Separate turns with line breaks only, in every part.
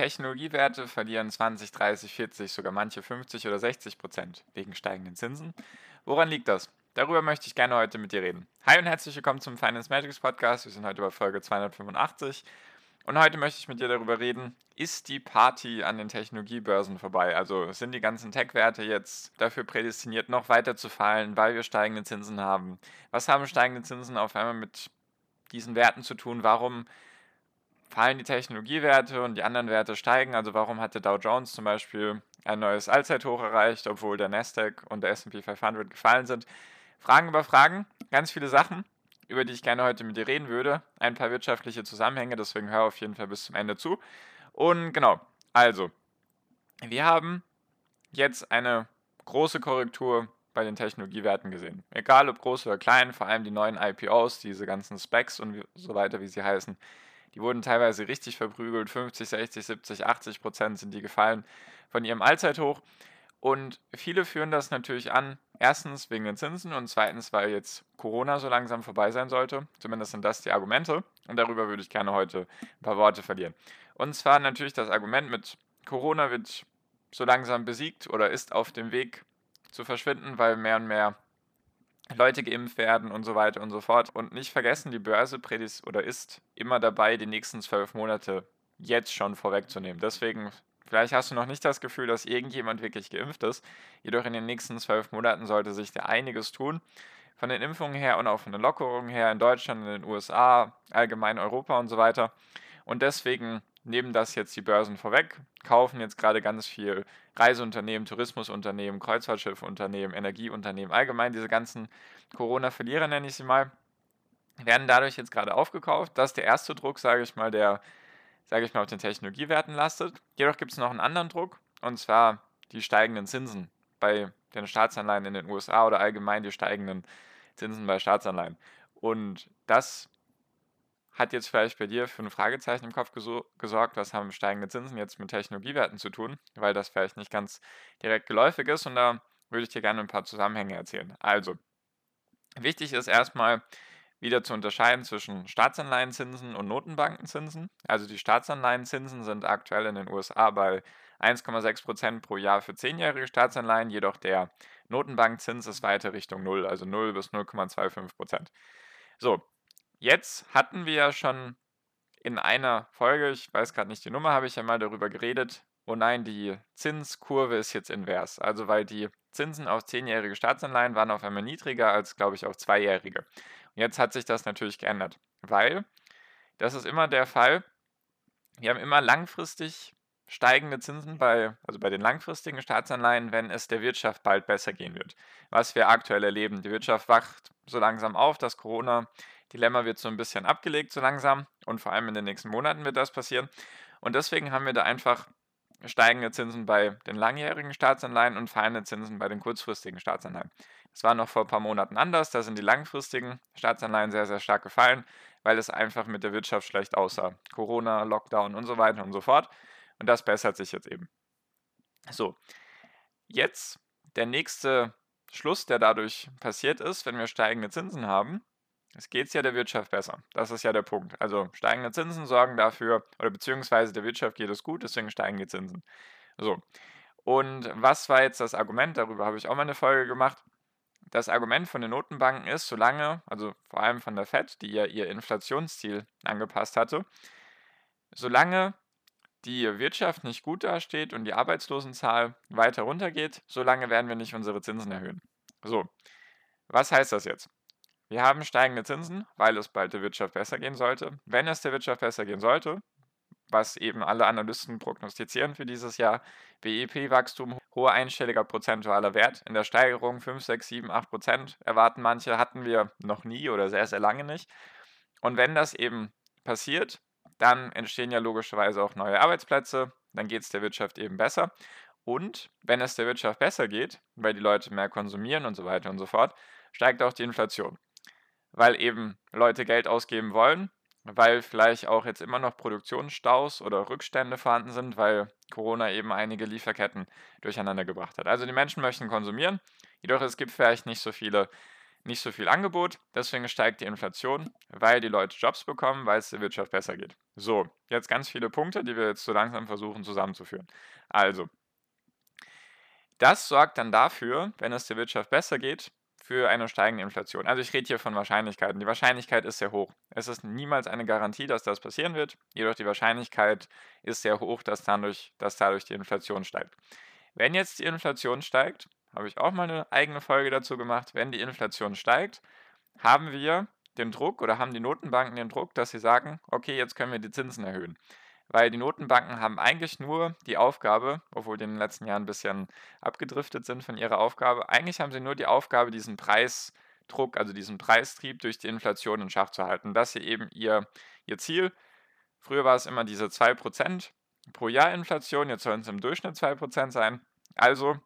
Technologiewerte verlieren 20, 30, 40, sogar manche 50 oder 60 Prozent wegen steigenden Zinsen. Woran liegt das? Darüber möchte ich gerne heute mit dir reden. Hi und herzlich willkommen zum Finance Magics Podcast. Wir sind heute bei Folge 285 und heute möchte ich mit dir darüber reden, ist die Party an den Technologiebörsen vorbei? Also sind die ganzen Tech-Werte jetzt dafür prädestiniert, noch weiter zu fallen, weil wir steigende Zinsen haben? Was haben steigende Zinsen auf einmal mit diesen Werten zu tun? Warum fallen die Technologiewerte und die anderen Werte steigen. Also warum hat der Dow Jones zum Beispiel ein neues Allzeithoch erreicht, obwohl der Nasdaq und der S&P 500 gefallen sind? Fragen über Fragen, ganz viele Sachen, über die ich gerne heute mit dir reden würde. Ein paar wirtschaftliche Zusammenhänge, deswegen hör auf jeden Fall bis zum Ende zu. Und genau, also, wir haben jetzt eine große Korrektur bei den Technologiewerten gesehen. Egal ob groß oder klein, vor allem die neuen IPOs, diese ganzen Specs und so weiter, wie sie heißen, die wurden teilweise richtig verprügelt. 50, 60, 70, 80 Prozent sind die gefallen von ihrem Allzeithoch. Und viele führen das natürlich an, erstens wegen den Zinsen und zweitens, weil jetzt Corona so langsam vorbei sein sollte. Zumindest sind das die Argumente. Und darüber würde ich gerne heute ein paar Worte verlieren. Und zwar natürlich das Argument mit Corona wird so langsam besiegt oder ist auf dem Weg zu verschwinden, weil mehr und mehr Leute geimpft werden und so weiter und so fort. Und nicht vergessen, die Börse prädis oder ist immer dabei, die nächsten zwölf Monate jetzt schon vorwegzunehmen. Deswegen, vielleicht hast du noch nicht das Gefühl, dass irgendjemand wirklich geimpft ist. Jedoch in den nächsten zwölf Monaten sollte sich da einiges tun. Von den Impfungen her und auch von den Lockerungen her in Deutschland, in den USA, allgemein Europa und so weiter. Und deswegen nehmen das jetzt die Börsen vorweg, kaufen jetzt gerade ganz viel Reiseunternehmen, Tourismusunternehmen, Kreuzfahrtschiffunternehmen, Energieunternehmen, allgemein diese ganzen Corona-Verlierer nenne ich sie mal, werden dadurch jetzt gerade aufgekauft. Das ist der erste Druck, sage ich mal, der, sage ich mal, auf den Technologiewerten lastet. Jedoch gibt es noch einen anderen Druck, und zwar die steigenden Zinsen bei den Staatsanleihen in den USA oder allgemein die steigenden Zinsen bei Staatsanleihen. Und das hat jetzt vielleicht bei dir für ein Fragezeichen im Kopf gesorgt, was haben steigende Zinsen jetzt mit Technologiewerten zu tun, weil das vielleicht nicht ganz direkt geläufig ist und da würde ich dir gerne ein paar Zusammenhänge erzählen. Also, wichtig ist erstmal wieder zu unterscheiden zwischen Staatsanleihenzinsen und Notenbankenzinsen. Also die Staatsanleihenzinsen sind aktuell in den USA bei 1,6% pro Jahr für 10-jährige Staatsanleihen, jedoch der Notenbankzins ist weiter Richtung 0, also 0 bis 0,25%. So, Jetzt hatten wir ja schon in einer Folge, ich weiß gerade nicht die Nummer, habe ich ja mal darüber geredet. Oh nein, die Zinskurve ist jetzt invers. Also weil die Zinsen auf zehnjährige Staatsanleihen waren auf einmal niedriger als, glaube ich, auf zweijährige. Und jetzt hat sich das natürlich geändert, weil das ist immer der Fall. Wir haben immer langfristig steigende Zinsen bei, also bei den langfristigen Staatsanleihen, wenn es der Wirtschaft bald besser gehen wird. Was wir aktuell erleben. Die Wirtschaft wacht so langsam auf, dass Corona Dilemma wird so ein bisschen abgelegt so langsam und vor allem in den nächsten Monaten wird das passieren. Und deswegen haben wir da einfach steigende Zinsen bei den langjährigen Staatsanleihen und fallende Zinsen bei den kurzfristigen Staatsanleihen. Das war noch vor ein paar Monaten anders. Da sind die langfristigen Staatsanleihen sehr, sehr stark gefallen, weil es einfach mit der Wirtschaft schlecht aussah. Corona, Lockdown und so weiter und so fort. Und das bessert sich jetzt eben. So, jetzt der nächste Schluss, der dadurch passiert ist, wenn wir steigende Zinsen haben, es geht ja der Wirtschaft besser. Das ist ja der Punkt. Also steigende Zinsen sorgen dafür, oder beziehungsweise der Wirtschaft geht es gut, deswegen steigen die Zinsen. So. Und was war jetzt das Argument? Darüber habe ich auch mal eine Folge gemacht. Das Argument von den Notenbanken ist, solange, also vor allem von der Fed, die ja ihr Inflationsziel angepasst hatte, solange die Wirtschaft nicht gut dasteht und die Arbeitslosenzahl weiter runtergeht, solange werden wir nicht unsere Zinsen erhöhen. So, was heißt das jetzt? Wir haben steigende Zinsen, weil es bald der Wirtschaft besser gehen sollte. Wenn es der Wirtschaft besser gehen sollte, was eben alle Analysten prognostizieren für dieses Jahr, BIP-Wachstum, hoher einstelliger prozentualer Wert. In der Steigerung 5, 6, 7, 8 Prozent erwarten manche, hatten wir noch nie oder sehr, sehr lange nicht. Und wenn das eben passiert, dann entstehen ja logischerweise auch neue Arbeitsplätze, dann geht es der Wirtschaft eben besser. Und wenn es der Wirtschaft besser geht, weil die Leute mehr konsumieren und so weiter und so fort, steigt auch die Inflation. Weil eben Leute Geld ausgeben wollen, weil vielleicht auch jetzt immer noch Produktionsstaus oder Rückstände vorhanden sind, weil Corona eben einige Lieferketten durcheinander gebracht hat. Also die Menschen möchten konsumieren, jedoch es gibt vielleicht nicht so viele nicht so viel Angebot, deswegen steigt die Inflation, weil die Leute Jobs bekommen, weil es der Wirtschaft besser geht. So, jetzt ganz viele Punkte, die wir jetzt so langsam versuchen zusammenzuführen. Also, das sorgt dann dafür, wenn es der Wirtschaft besser geht, für eine steigende Inflation. Also ich rede hier von Wahrscheinlichkeiten. Die Wahrscheinlichkeit ist sehr hoch. Es ist niemals eine Garantie, dass das passieren wird, jedoch die Wahrscheinlichkeit ist sehr hoch, dass dadurch, dass dadurch die Inflation steigt. Wenn jetzt die Inflation steigt, habe ich auch mal eine eigene Folge dazu gemacht, wenn die Inflation steigt, haben wir den Druck oder haben die Notenbanken den Druck, dass sie sagen, okay, jetzt können wir die Zinsen erhöhen weil die Notenbanken haben eigentlich nur die Aufgabe, obwohl die in den letzten Jahren ein bisschen abgedriftet sind von ihrer Aufgabe, eigentlich haben sie nur die Aufgabe, diesen Preisdruck, also diesen Preistrieb durch die Inflation in Schach zu halten. Das hier eben ihr, ihr Ziel. Früher war es immer diese 2% pro Jahr Inflation, jetzt sollen es im Durchschnitt 2% sein. Also,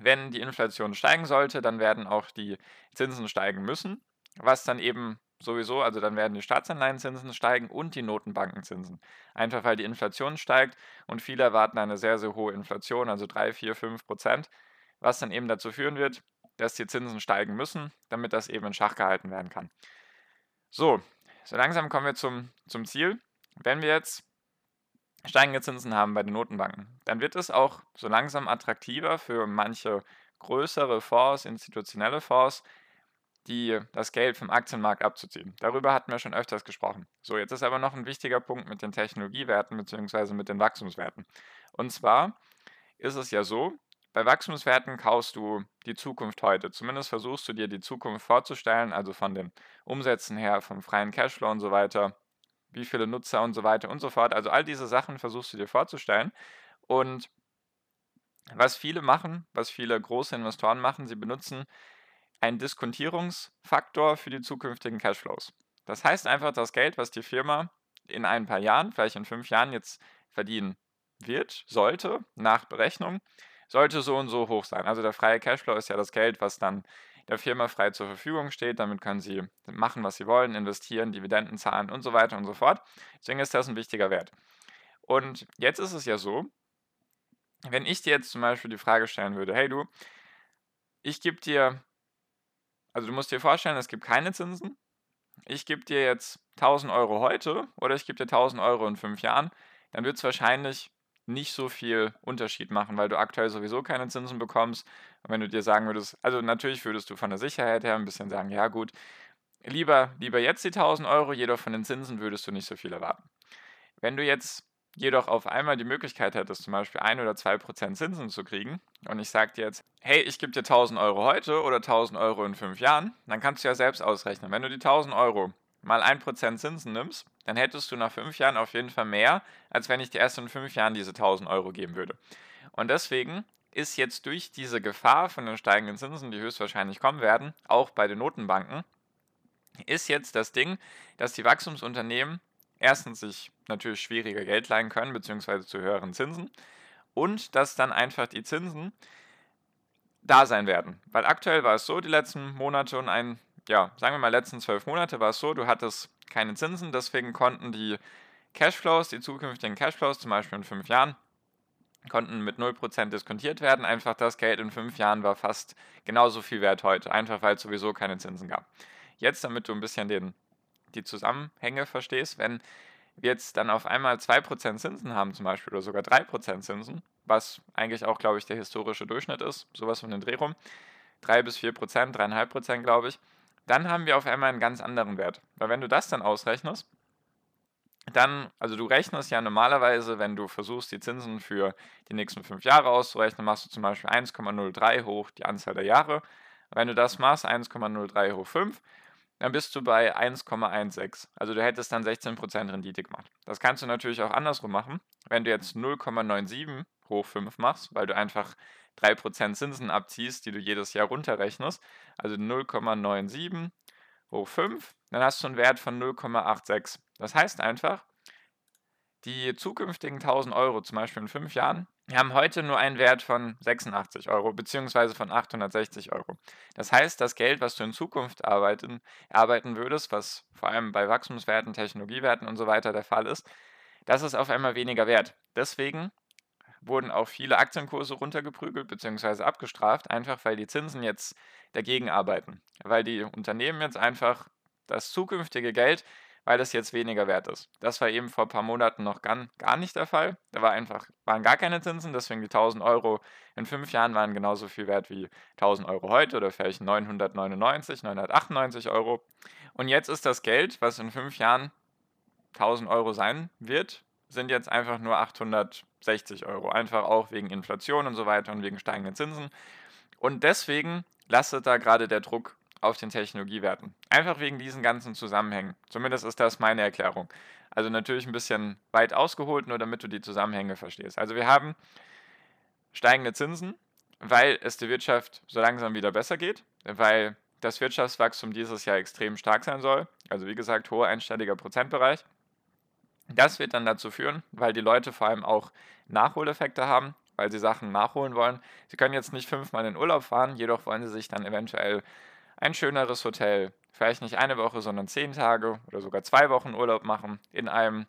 wenn die Inflation steigen sollte, dann werden auch die Zinsen steigen müssen, was dann eben sowieso, also dann werden die Staatsanleihenzinsen steigen und die Notenbankenzinsen. Einfach weil die Inflation steigt und viele erwarten eine sehr, sehr hohe Inflation, also 3, 4, 5 Prozent, was dann eben dazu führen wird, dass die Zinsen steigen müssen, damit das eben in Schach gehalten werden kann. So, so langsam kommen wir zum, zum Ziel. Wenn wir jetzt steigende Zinsen haben bei den Notenbanken, dann wird es auch so langsam attraktiver für manche größere Fonds, institutionelle Fonds, die, das Geld vom Aktienmarkt abzuziehen. Darüber hatten wir schon öfters gesprochen. So, jetzt ist aber noch ein wichtiger Punkt mit den Technologiewerten bzw. mit den Wachstumswerten. Und zwar ist es ja so, bei Wachstumswerten kaufst du die Zukunft heute. Zumindest versuchst du dir die Zukunft vorzustellen, also von den Umsätzen her, vom freien Cashflow und so weiter, wie viele Nutzer und so weiter und so fort. Also all diese Sachen versuchst du dir vorzustellen. Und was viele machen, was viele große Investoren machen, sie benutzen ein Diskontierungsfaktor für die zukünftigen Cashflows. Das heißt einfach, das Geld, was die Firma in ein paar Jahren, vielleicht in fünf Jahren jetzt verdienen wird, sollte, nach Berechnung, sollte so und so hoch sein. Also der freie Cashflow ist ja das Geld, was dann der Firma frei zur Verfügung steht. Damit können sie machen, was sie wollen, investieren, Dividenden zahlen und so weiter und so fort. Deswegen ist das ein wichtiger Wert. Und jetzt ist es ja so, wenn ich dir jetzt zum Beispiel die Frage stellen würde, hey du, ich gebe dir also du musst dir vorstellen, es gibt keine Zinsen. Ich gebe dir jetzt 1000 Euro heute oder ich gebe dir 1000 Euro in fünf Jahren, dann wird es wahrscheinlich nicht so viel Unterschied machen, weil du aktuell sowieso keine Zinsen bekommst. Und wenn du dir sagen würdest, also natürlich würdest du von der Sicherheit her ein bisschen sagen, ja gut, lieber, lieber jetzt die 1000 Euro, jedoch von den Zinsen würdest du nicht so viel erwarten. Wenn du jetzt jedoch auf einmal die Möglichkeit hättest, zum Beispiel 1 oder 2 Prozent Zinsen zu kriegen, und ich sage dir jetzt, hey, ich gebe dir 1000 Euro heute oder 1000 Euro in 5 Jahren, dann kannst du ja selbst ausrechnen. Wenn du die 1000 Euro mal 1% Zinsen nimmst, dann hättest du nach 5 Jahren auf jeden Fall mehr, als wenn ich dir erst in 5 Jahren diese 1000 Euro geben würde. Und deswegen ist jetzt durch diese Gefahr von den steigenden Zinsen, die höchstwahrscheinlich kommen werden, auch bei den Notenbanken, ist jetzt das Ding, dass die Wachstumsunternehmen erstens sich natürlich schwieriger Geld leihen können, beziehungsweise zu höheren Zinsen. Und dass dann einfach die Zinsen da sein werden. Weil aktuell war es so, die letzten Monate und ein, ja, sagen wir mal, letzten zwölf Monate war es so, du hattest keine Zinsen, deswegen konnten die Cashflows, die zukünftigen Cashflows, zum Beispiel in fünf Jahren, konnten mit 0% diskontiert werden. Einfach das Geld in fünf Jahren war fast genauso viel wert heute, einfach weil es sowieso keine Zinsen gab. Jetzt, damit du ein bisschen den die Zusammenhänge verstehst, wenn wir jetzt dann auf einmal 2% Zinsen haben zum Beispiel oder sogar 3% Zinsen, was eigentlich auch, glaube ich, der historische Durchschnitt ist, sowas von den Dreh rum, 3 bis 4%, 3,5% glaube ich, dann haben wir auf einmal einen ganz anderen Wert. Weil wenn du das dann ausrechnest, dann, also du rechnest ja normalerweise, wenn du versuchst, die Zinsen für die nächsten fünf Jahre auszurechnen, machst du zum Beispiel 1,03 hoch die Anzahl der Jahre. Wenn du das machst, 1,03 hoch 5, dann bist du bei 1,16. Also du hättest dann 16% Rendite gemacht. Das kannst du natürlich auch andersrum machen. Wenn du jetzt 0,97 hoch 5 machst, weil du einfach 3% Zinsen abziehst, die du jedes Jahr runterrechnest, also 0,97 hoch 5, dann hast du einen Wert von 0,86. Das heißt einfach, die zukünftigen 1000 Euro, zum Beispiel in fünf Jahren, haben heute nur einen Wert von 86 Euro beziehungsweise von 860 Euro. Das heißt, das Geld, was du in Zukunft arbeiten, arbeiten würdest, was vor allem bei Wachstumswerten, Technologiewerten und so weiter der Fall ist, das ist auf einmal weniger wert. Deswegen wurden auch viele Aktienkurse runtergeprügelt bzw. abgestraft, einfach weil die Zinsen jetzt dagegen arbeiten. Weil die Unternehmen jetzt einfach das zukünftige Geld, weil das jetzt weniger wert ist. Das war eben vor ein paar Monaten noch gar, gar nicht der Fall. Da war einfach, waren gar keine Zinsen, deswegen die 1000 Euro in fünf Jahren waren genauso viel wert wie 1000 Euro heute oder vielleicht 999, 998 Euro. Und jetzt ist das Geld, was in fünf Jahren 1000 Euro sein wird, sind jetzt einfach nur 860 Euro. Einfach auch wegen Inflation und so weiter und wegen steigenden Zinsen. Und deswegen lastet da gerade der Druck auf den Technologiewerten. Einfach wegen diesen ganzen Zusammenhängen. Zumindest ist das meine Erklärung. Also natürlich ein bisschen weit ausgeholt, nur damit du die Zusammenhänge verstehst. Also wir haben steigende Zinsen, weil es der Wirtschaft so langsam wieder besser geht, weil das Wirtschaftswachstum dieses Jahr extrem stark sein soll. Also wie gesagt, hoher einstelliger Prozentbereich. Das wird dann dazu führen, weil die Leute vor allem auch Nachholeffekte haben, weil sie Sachen nachholen wollen. Sie können jetzt nicht fünfmal in Urlaub fahren, jedoch wollen sie sich dann eventuell ein schöneres Hotel, vielleicht nicht eine Woche, sondern zehn Tage oder sogar zwei Wochen Urlaub machen in einem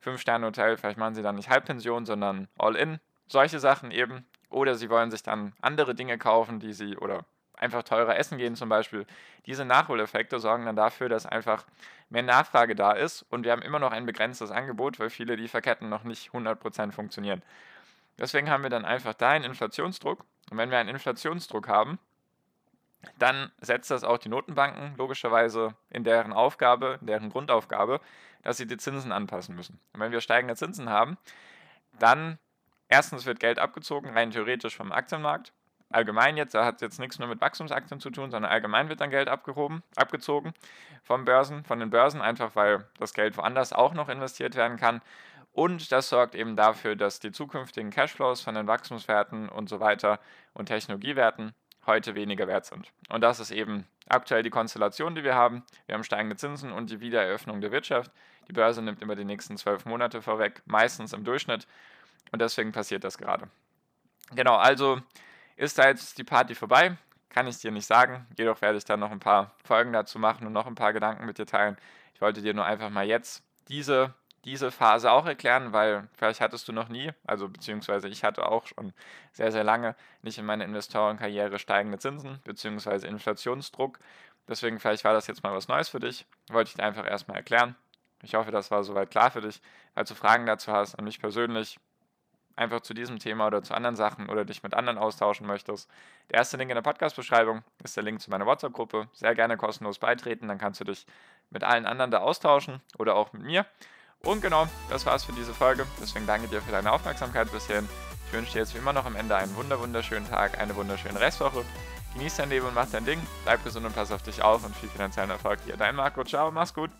Fünf-Sterne-Hotel. Vielleicht machen sie dann nicht Halbpension, sondern All-In. Solche Sachen eben. Oder sie wollen sich dann andere Dinge kaufen, die sie oder einfach teurer essen gehen zum Beispiel. Diese Nachholeffekte sorgen dann dafür, dass einfach mehr Nachfrage da ist und wir haben immer noch ein begrenztes Angebot, weil viele Lieferketten noch nicht 100% funktionieren. Deswegen haben wir dann einfach da einen Inflationsdruck und wenn wir einen Inflationsdruck haben, dann setzt das auch die Notenbanken logischerweise in deren Aufgabe, in deren Grundaufgabe, dass sie die Zinsen anpassen müssen. Und wenn wir steigende Zinsen haben, dann erstens wird Geld abgezogen, rein theoretisch vom Aktienmarkt allgemein jetzt, da hat jetzt nichts nur mit Wachstumsaktien zu tun, sondern allgemein wird dann Geld abgehoben, abgezogen vom Börsen, von den Börsen, einfach weil das Geld woanders auch noch investiert werden kann. Und das sorgt eben dafür, dass die zukünftigen Cashflows von den Wachstumswerten und so weiter und Technologiewerten heute weniger wert sind. Und das ist eben aktuell die Konstellation, die wir haben. Wir haben steigende Zinsen und die Wiedereröffnung der Wirtschaft. Die Börse nimmt immer die nächsten zwölf Monate vorweg, meistens im Durchschnitt. Und deswegen passiert das gerade. Genau, also ist da jetzt die Party vorbei? Kann ich dir nicht sagen. Jedoch werde ich dann noch ein paar Folgen dazu machen und noch ein paar Gedanken mit dir teilen. Ich wollte dir nur einfach mal jetzt diese, diese Phase auch erklären, weil vielleicht hattest du noch nie, also beziehungsweise ich hatte auch schon sehr, sehr lange nicht in meiner Investorenkarriere steigende Zinsen beziehungsweise Inflationsdruck. Deswegen vielleicht war das jetzt mal was Neues für dich. Wollte ich dir einfach erstmal erklären. Ich hoffe, das war soweit klar für dich. Falls du Fragen dazu hast an mich persönlich, einfach zu diesem Thema oder zu anderen Sachen oder dich mit anderen austauschen möchtest, der erste Link in der Podcast-Beschreibung ist der Link zu meiner WhatsApp-Gruppe. Sehr gerne kostenlos beitreten, dann kannst du dich mit allen anderen da austauschen oder auch mit mir. Und genau, das war's für diese Folge. Deswegen danke dir für deine Aufmerksamkeit bis hierhin. Ich wünsche dir jetzt wie immer noch am Ende einen wunderschönen Tag, eine wunderschöne Restwoche. Genieß dein Leben und mach dein Ding. Bleib gesund und pass auf dich auf und viel finanziellen Erfolg dir. Dein Marco. Ciao, mach's gut.